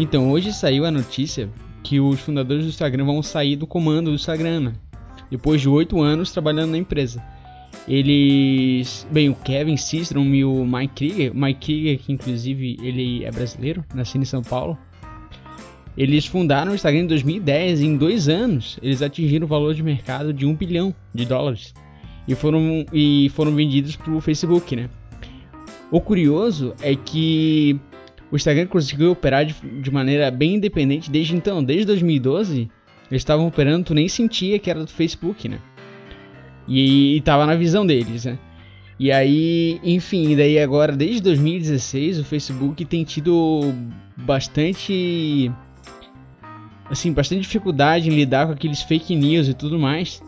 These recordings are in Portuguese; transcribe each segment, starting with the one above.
Então, hoje saiu a notícia que os fundadores do Instagram vão sair do comando do Instagram, né? depois de oito anos trabalhando na empresa. Eles, bem, o Kevin Systrom e o Mike Krieger, Mike Krieger que inclusive ele é brasileiro, nascido em São Paulo, eles fundaram o Instagram em 2010 e em dois anos eles atingiram o valor de mercado de um bilhão de dólares e foram, e foram vendidos para o Facebook, né? O curioso é que o Instagram conseguiu operar de, de maneira bem independente desde então, desde 2012 eles estavam operando, tu nem sentia que era do Facebook, né? E, e tava na visão deles, né? E aí, enfim, daí agora, desde 2016, o Facebook tem tido bastante. Assim, bastante dificuldade em lidar com aqueles fake news e tudo mais.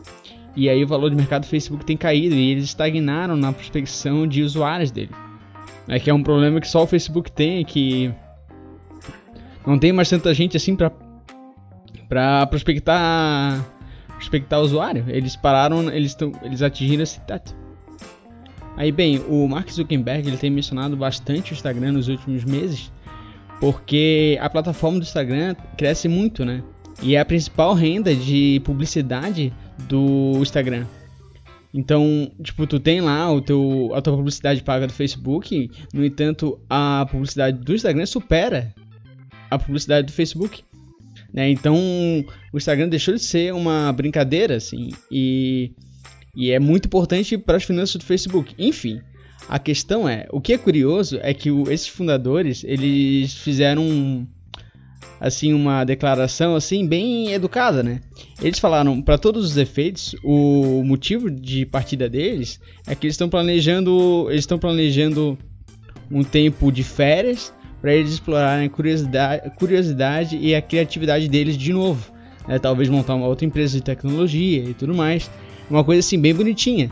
E aí o valor de mercado do Facebook tem caído e eles estagnaram na prospecção de usuários dele. É que é um problema que só o Facebook tem, que não tem mais tanta gente assim para para prospectar prospectar usuário. Eles pararam, eles, tão, eles atingiram esse teto. Aí bem, o Mark Zuckerberg ele tem mencionado bastante o Instagram nos últimos meses, porque a plataforma do Instagram cresce muito, né? E é a principal renda de publicidade do Instagram. Então, tipo, tu tem lá o teu, a tua publicidade paga do Facebook, no entanto, a publicidade do Instagram supera a publicidade do Facebook. Né? Então, o Instagram deixou de ser uma brincadeira, assim, e, e é muito importante para as finanças do Facebook. Enfim, a questão é, o que é curioso é que o, esses fundadores, eles fizeram assim uma declaração assim bem educada, né? Eles falaram para todos os efeitos, o motivo de partida deles é que eles estão planejando, eles estão planejando um tempo de férias para eles explorarem a curiosidade, curiosidade e a criatividade deles de novo. Né? Talvez montar uma outra empresa de tecnologia e tudo mais. Uma coisa assim bem bonitinha,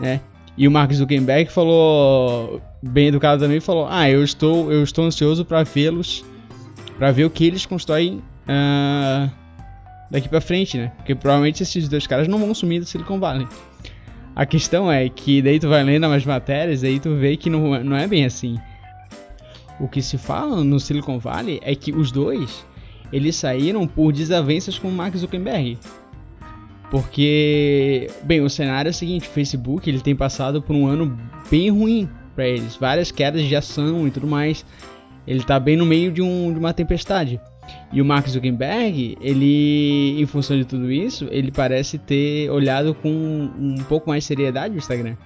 né? E o Mark Zuckerberg falou, bem educado também, falou: Ah, eu estou, eu estou ansioso para vê-los, para ver o que eles constroem uh, daqui para frente, né? Porque provavelmente esses dois caras não vão sumir do Silicon Valley. A questão é que daí tu vai lendo umas matérias, aí tu vê que não, não é bem assim o que se fala no Silicon Valley é que os dois eles saíram por desavenças com o Mark Zuckerberg. Porque, bem, o cenário é o seguinte, o Facebook ele tem passado por um ano bem ruim para eles, várias quedas de ação e tudo mais. Ele tá bem no meio de, um, de uma tempestade. E o Mark Zuckerberg, ele, em função de tudo isso, ele parece ter olhado com um pouco mais de seriedade o Instagram.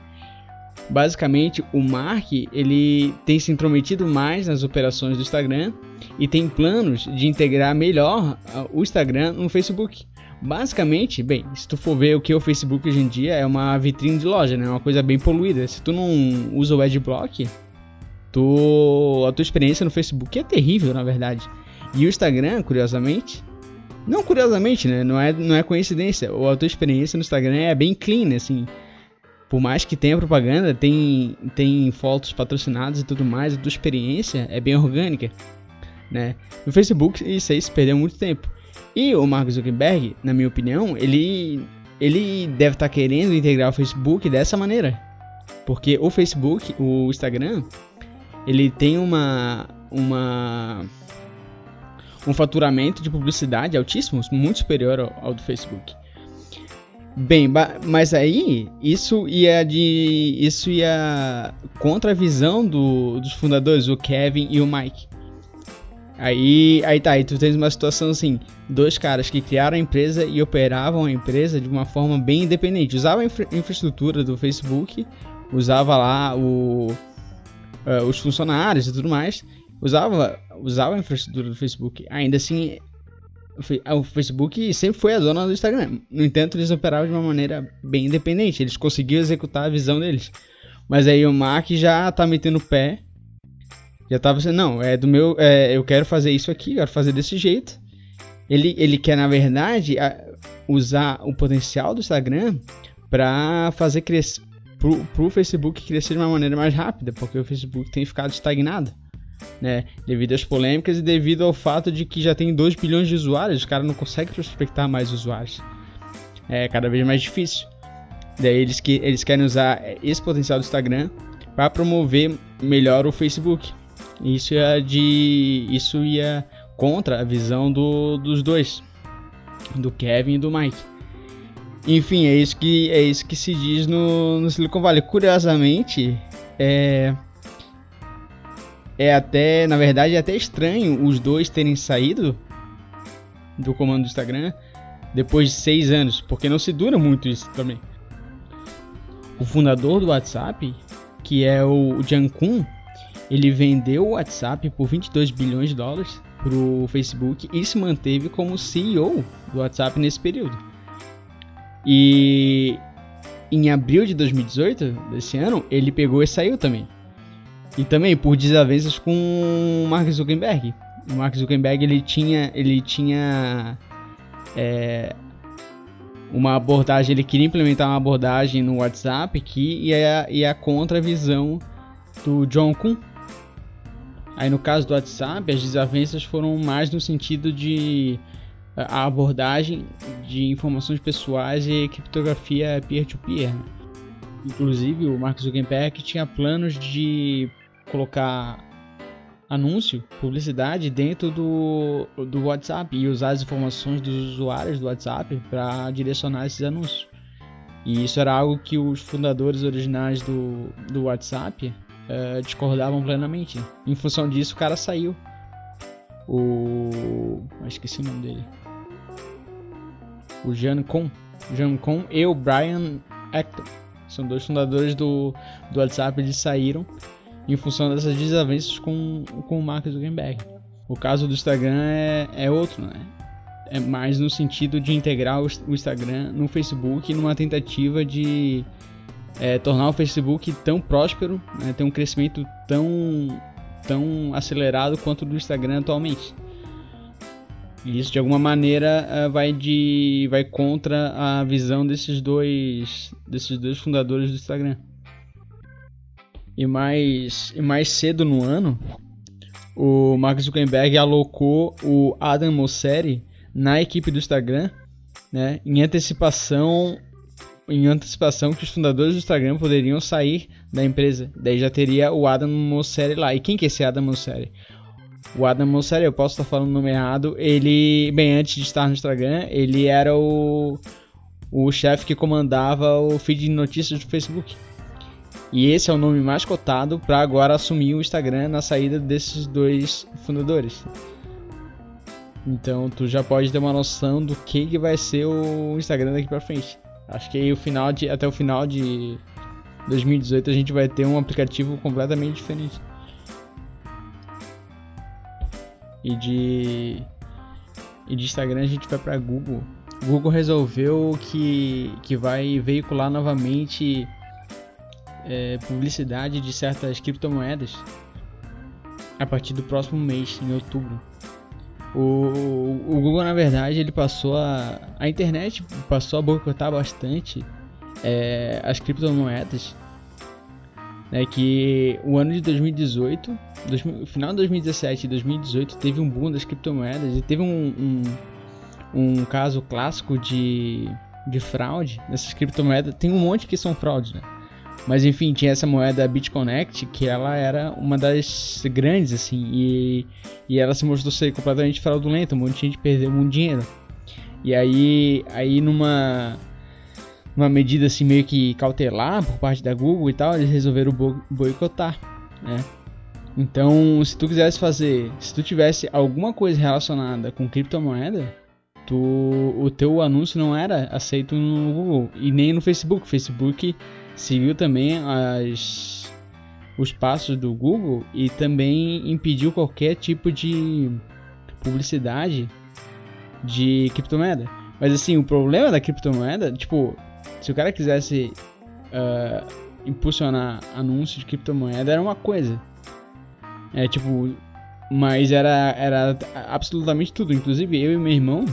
Basicamente, o Mark ele tem se intrometido mais nas operações do Instagram e tem planos de integrar melhor ah, o Instagram no Facebook. Basicamente, bem, se tu for ver o que é o Facebook hoje em dia, é uma vitrine de loja, né? É uma coisa bem poluída. Se tu não usa o Adblock, tu, a tua experiência no Facebook é terrível, na verdade. E o Instagram, curiosamente, não curiosamente, né? Não é, não é coincidência. A tua experiência no Instagram é bem clean, assim por mais que tenha propaganda, tem, tem fotos patrocinadas e tudo mais, a tua experiência é bem orgânica, né? No Facebook isso aí se perdeu muito tempo. E o Mark Zuckerberg, na minha opinião, ele, ele deve estar tá querendo integrar o Facebook dessa maneira. Porque o Facebook, o Instagram, ele tem uma, uma um faturamento de publicidade altíssimo, muito superior ao, ao do Facebook. Bem, mas aí isso ia de isso ia contra a visão do, dos fundadores, o Kevin e o Mike. Aí, aí tá, aí tu tens uma situação assim, dois caras que criaram a empresa e operavam a empresa de uma forma bem independente. Usavam a infra infraestrutura do Facebook, usava lá o, uh, os funcionários e tudo mais, usava, usava a infraestrutura do Facebook. Ainda assim, o Facebook sempre foi a dona do Instagram. No entanto, eles operavam de uma maneira bem independente. Eles conseguiam executar a visão deles. Mas aí o Mark já tá metendo o pé. Já tava assim, não, é do meu. É, eu quero fazer isso aqui, quero fazer desse jeito. Ele, ele quer, na verdade, usar o potencial do Instagram para fazer crescer. Pro, pro Facebook crescer de uma maneira mais rápida, porque o Facebook tem ficado estagnado né? Devido às polêmicas e devido ao fato de que já tem 2 bilhões de usuários, os caras não conseguem prospectar mais usuários. É cada vez mais difícil. Daí eles, que, eles querem usar esse potencial do Instagram para promover melhor o Facebook. Isso ia de. Isso ia contra a visão do, dos dois, do Kevin e do Mike. Enfim, é isso que, é isso que se diz no, no Silicon Valley. Curiosamente, é, é até, na verdade, é até estranho os dois terem saído do comando do Instagram depois de seis anos, porque não se dura muito isso também. O fundador do WhatsApp, que é o Jan Kun, ele vendeu o WhatsApp por 22 bilhões de dólares para o Facebook e se manteve como CEO do WhatsApp nesse período. E em abril de 2018, desse ano, ele pegou e saiu também. E também por desavenças com Mark Zuckerberg. O Mark Zuckerberg ele tinha, ele tinha é, uma abordagem, ele queria implementar uma abordagem no WhatsApp que ia, ia contra a visão do John Kuhn. Aí no caso do WhatsApp, as desavenças foram mais no sentido de a abordagem de informações pessoais e criptografia peer-to-peer. -peer, né? Inclusive, o Mark Zuckerberg tinha planos de colocar anúncio, publicidade dentro do, do WhatsApp e usar as informações dos usuários do WhatsApp para direcionar esses anúncios. E isso era algo que os fundadores originais do, do WhatsApp uh, discordavam plenamente. Em função disso, o cara saiu. O. Ah, esqueci o nome dele o Jean Con, Jean Con e o Brian Acton. São dois fundadores do, do WhatsApp, eles saíram em função dessas desavenças com, com o Mark Zuckerberg. O caso do Instagram é, é outro, né? É mais no sentido de integrar o, o Instagram no Facebook numa tentativa de é, tornar o Facebook tão próspero, né? ter um crescimento tão, tão acelerado quanto o do Instagram atualmente. E isso de alguma maneira eh, vai de vai contra a visão desses dois desses dois fundadores do Instagram. E mais e mais cedo no ano, o Mark Zuckerberg alocou o Adam Mosseri na equipe do Instagram, né, em antecipação em antecipação que os fundadores do Instagram poderiam sair da empresa. Daí já teria o Adam Mosseri lá. E quem que é esse Adam Mosseri? o Adam Mosseri, eu posso estar falando o nome errado, ele, bem antes de estar no Instagram, ele era o, o chefe que comandava o feed de notícias do Facebook. E esse é o nome mais cotado para agora assumir o Instagram na saída desses dois fundadores. Então tu já pode ter uma noção do que, que vai ser o Instagram daqui para frente. Acho que o final de, até o final de 2018 a gente vai ter um aplicativo completamente diferente. e de e de Instagram a gente vai para Google. Google resolveu que, que vai veicular novamente é, publicidade de certas criptomoedas a partir do próximo mês, em outubro. O, o Google, na verdade, ele passou a. A internet passou a boicotar bastante é, as criptomoedas né, que o ano de 2018, dois, final de 2017 e 2018 teve um boom das criptomoedas e teve um, um, um caso clássico de, de fraude nessas criptomoedas. Tem um monte que são fraudes, né? Mas enfim, tinha essa moeda BitConnect que ela era uma das grandes, assim, e, e ela se mostrou ser completamente fraudulenta, um monte de gente perdeu muito dinheiro. E aí, aí numa uma medida assim meio que cautelar por parte da Google e tal, eles resolveram boicotar, né? Então, se tu quisesse fazer, se tu tivesse alguma coisa relacionada com criptomoeda, tu, o teu anúncio não era aceito no Google e nem no Facebook. O Facebook seguiu também as, os passos do Google e também impediu qualquer tipo de publicidade de criptomoeda. Mas assim, o problema da criptomoeda, tipo, se o cara quisesse uh, impulsionar anúncios de criptomoeda, era uma coisa. É tipo. Mas era, era absolutamente tudo. Inclusive eu e meu irmão.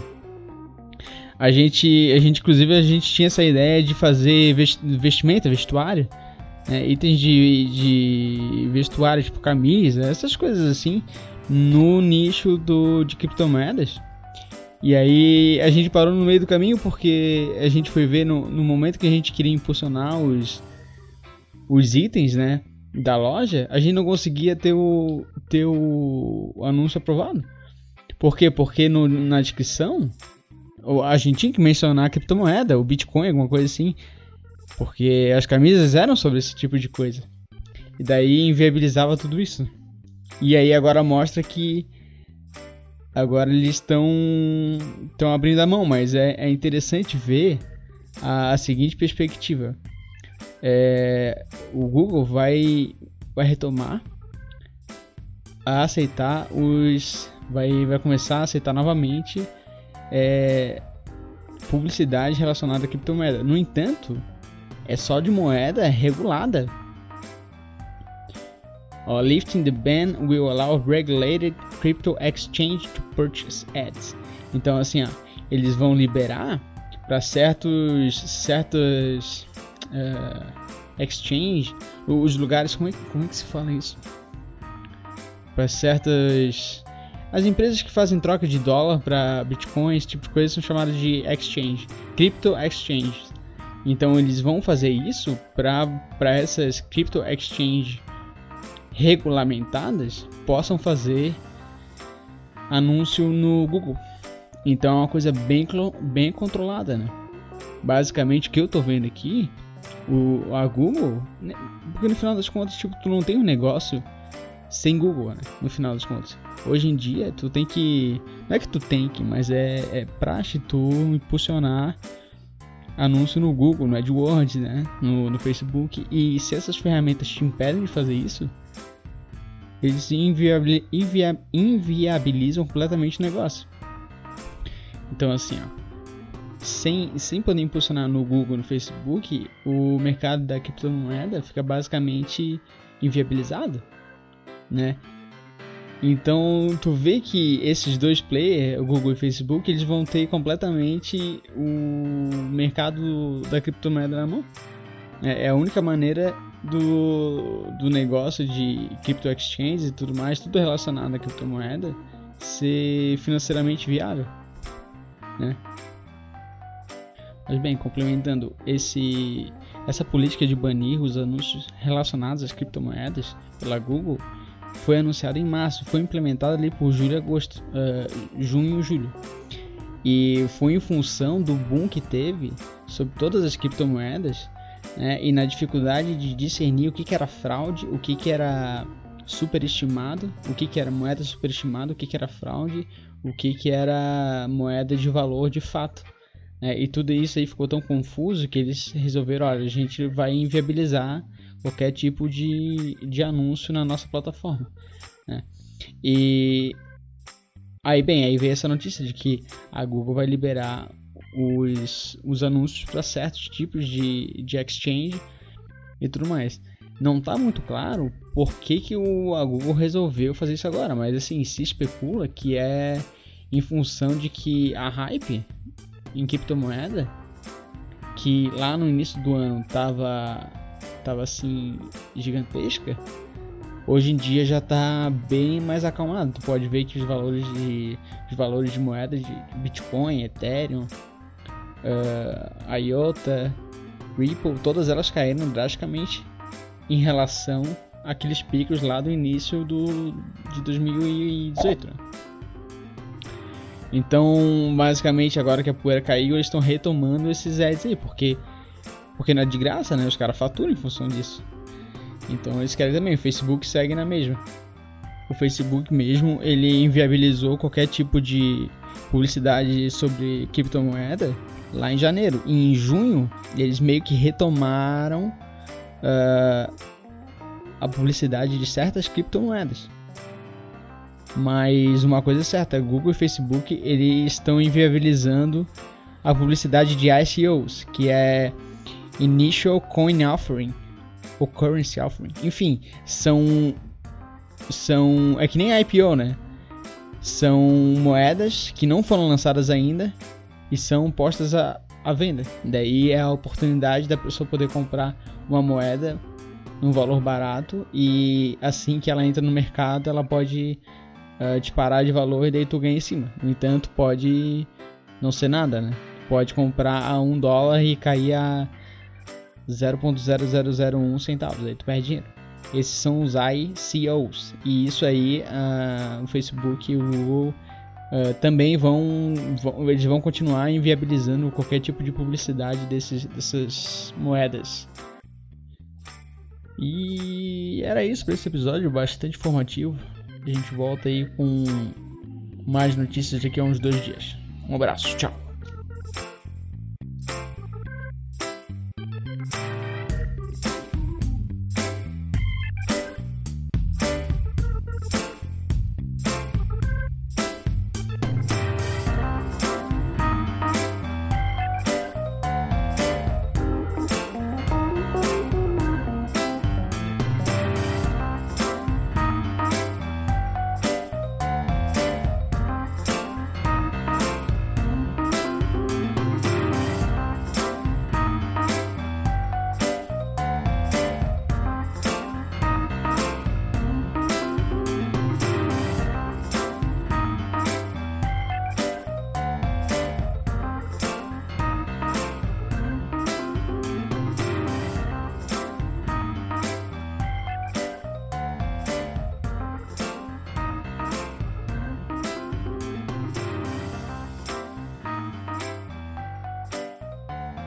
A gente, a gente, inclusive, a gente tinha essa ideia de fazer vestimenta, vestuário. Né, itens de, de vestuário, tipo camisa, essas coisas assim, no nicho do, de criptomoedas. E aí a gente parou no meio do caminho porque a gente foi ver no, no momento que a gente queria impulsionar os, os itens, né, da loja, a gente não conseguia ter o, ter o, anúncio aprovado. Por quê? Porque no, na descrição a gente tinha que mencionar a criptomoeda, o Bitcoin, alguma coisa assim. Porque as camisas eram sobre esse tipo de coisa. E daí inviabilizava tudo isso. E aí agora mostra que agora eles estão estão abrindo a mão, mas é, é interessante ver a, a seguinte perspectiva. É, o Google vai, vai retomar a aceitar os. Vai, vai começar a aceitar novamente é, publicidade relacionada a criptomoeda. No entanto, é só de moeda regulada. Uh, lifting the ban will allow regulated crypto exchange to purchase ads. Então assim, ó, eles vão liberar para certos certos uh, exchange, os lugares como é, como é que se fala isso? Para certas as empresas que fazem troca de dólar para bitcoin, esse tipo de coisa, são chamadas de exchange, crypto exchange. Então eles vão fazer isso para essas crypto exchange regulamentadas possam fazer anúncio no Google. Então é uma coisa bem, bem controlada, né? Basicamente o que eu tô vendo aqui, o, a Google, né? porque no final das contas, tipo, tu não tem um negócio sem Google, né? No final das contas. Hoje em dia, tu tem que. Não é que tu tem que, mas é, é praxe tu impulsionar anúncio no Google, no AdWords, né? No, no Facebook. E se essas ferramentas te impedem de fazer isso, eles inviabilizam completamente o negócio. Então, assim, ó. Sem, sem poder impulsionar no Google, no Facebook, o mercado da criptomoeda fica basicamente inviabilizado, né? Então, tu vê que esses dois players, o Google e o Facebook, eles vão ter completamente o mercado da criptomoeda na mão. É, é a única maneira do, do negócio de crypto exchange e tudo mais, tudo relacionado à criptomoeda, ser financeiramente viável. Né? Mas bem, complementando esse, essa política de banir os anúncios relacionados às criptomoedas pela Google, foi anunciado em março, foi implementado ali por julho, agosto, uh, junho e julho. E foi em função do boom que teve sobre todas as criptomoedas né, e na dificuldade de discernir o que, que era fraude, o que, que era superestimado, o que, que era moeda superestimada, o que, que era fraude, o que, que era moeda de valor de fato. Né? E tudo isso aí ficou tão confuso que eles resolveram, olha, a gente vai inviabilizar qualquer tipo de, de anúncio na nossa plataforma. Né? E aí, bem, aí veio essa notícia de que a Google vai liberar os, os anúncios para certos tipos de, de exchange e tudo mais. Não está muito claro por que, que o, a Google resolveu fazer isso agora, mas assim, se especula que é em função de que a hype em criptomoeda, que lá no início do ano estava tava assim gigantesca, hoje em dia já está bem mais acalmado. Tu pode ver que os valores de, os valores de moedas de Bitcoin, Ethereum, uh, IOTA, Ripple, todas elas caíram drasticamente em relação àqueles picos lá do início do, de 2018. Né? Então, basicamente, agora que a poeira caiu, eles estão retomando esses ads aí, porque porque não é de graça, né? Os caras faturam em função disso. Então eles querem também. O Facebook segue na mesma. O Facebook mesmo, ele inviabilizou qualquer tipo de publicidade sobre criptomoeda lá em janeiro. E em junho, eles meio que retomaram uh, a publicidade de certas criptomoedas. Mas uma coisa é certa, Google e Facebook eles estão inviabilizando a publicidade de ICOs, que é Initial Coin Offering ou Currency Offering. Enfim, são são é que nem IPO, né? São moedas que não foram lançadas ainda e são postas à, à venda. Daí é a oportunidade da pessoa poder comprar uma moeda num valor barato e assim que ela entra no mercado, ela pode uh, disparar de valor e daí tu ganha em cima. No entanto, pode não ser nada, né? Pode comprar a um dólar e cair a 0.0001 centavos, aí tu perde dinheiro. Esses são os ICOs. E isso aí uh, o Facebook e o Google uh, também vão, vão, eles vão continuar inviabilizando qualquer tipo de publicidade desses, dessas moedas. E era isso para esse episódio, bastante informativo. A gente volta aí com mais notícias daqui a uns dois dias. Um abraço, tchau.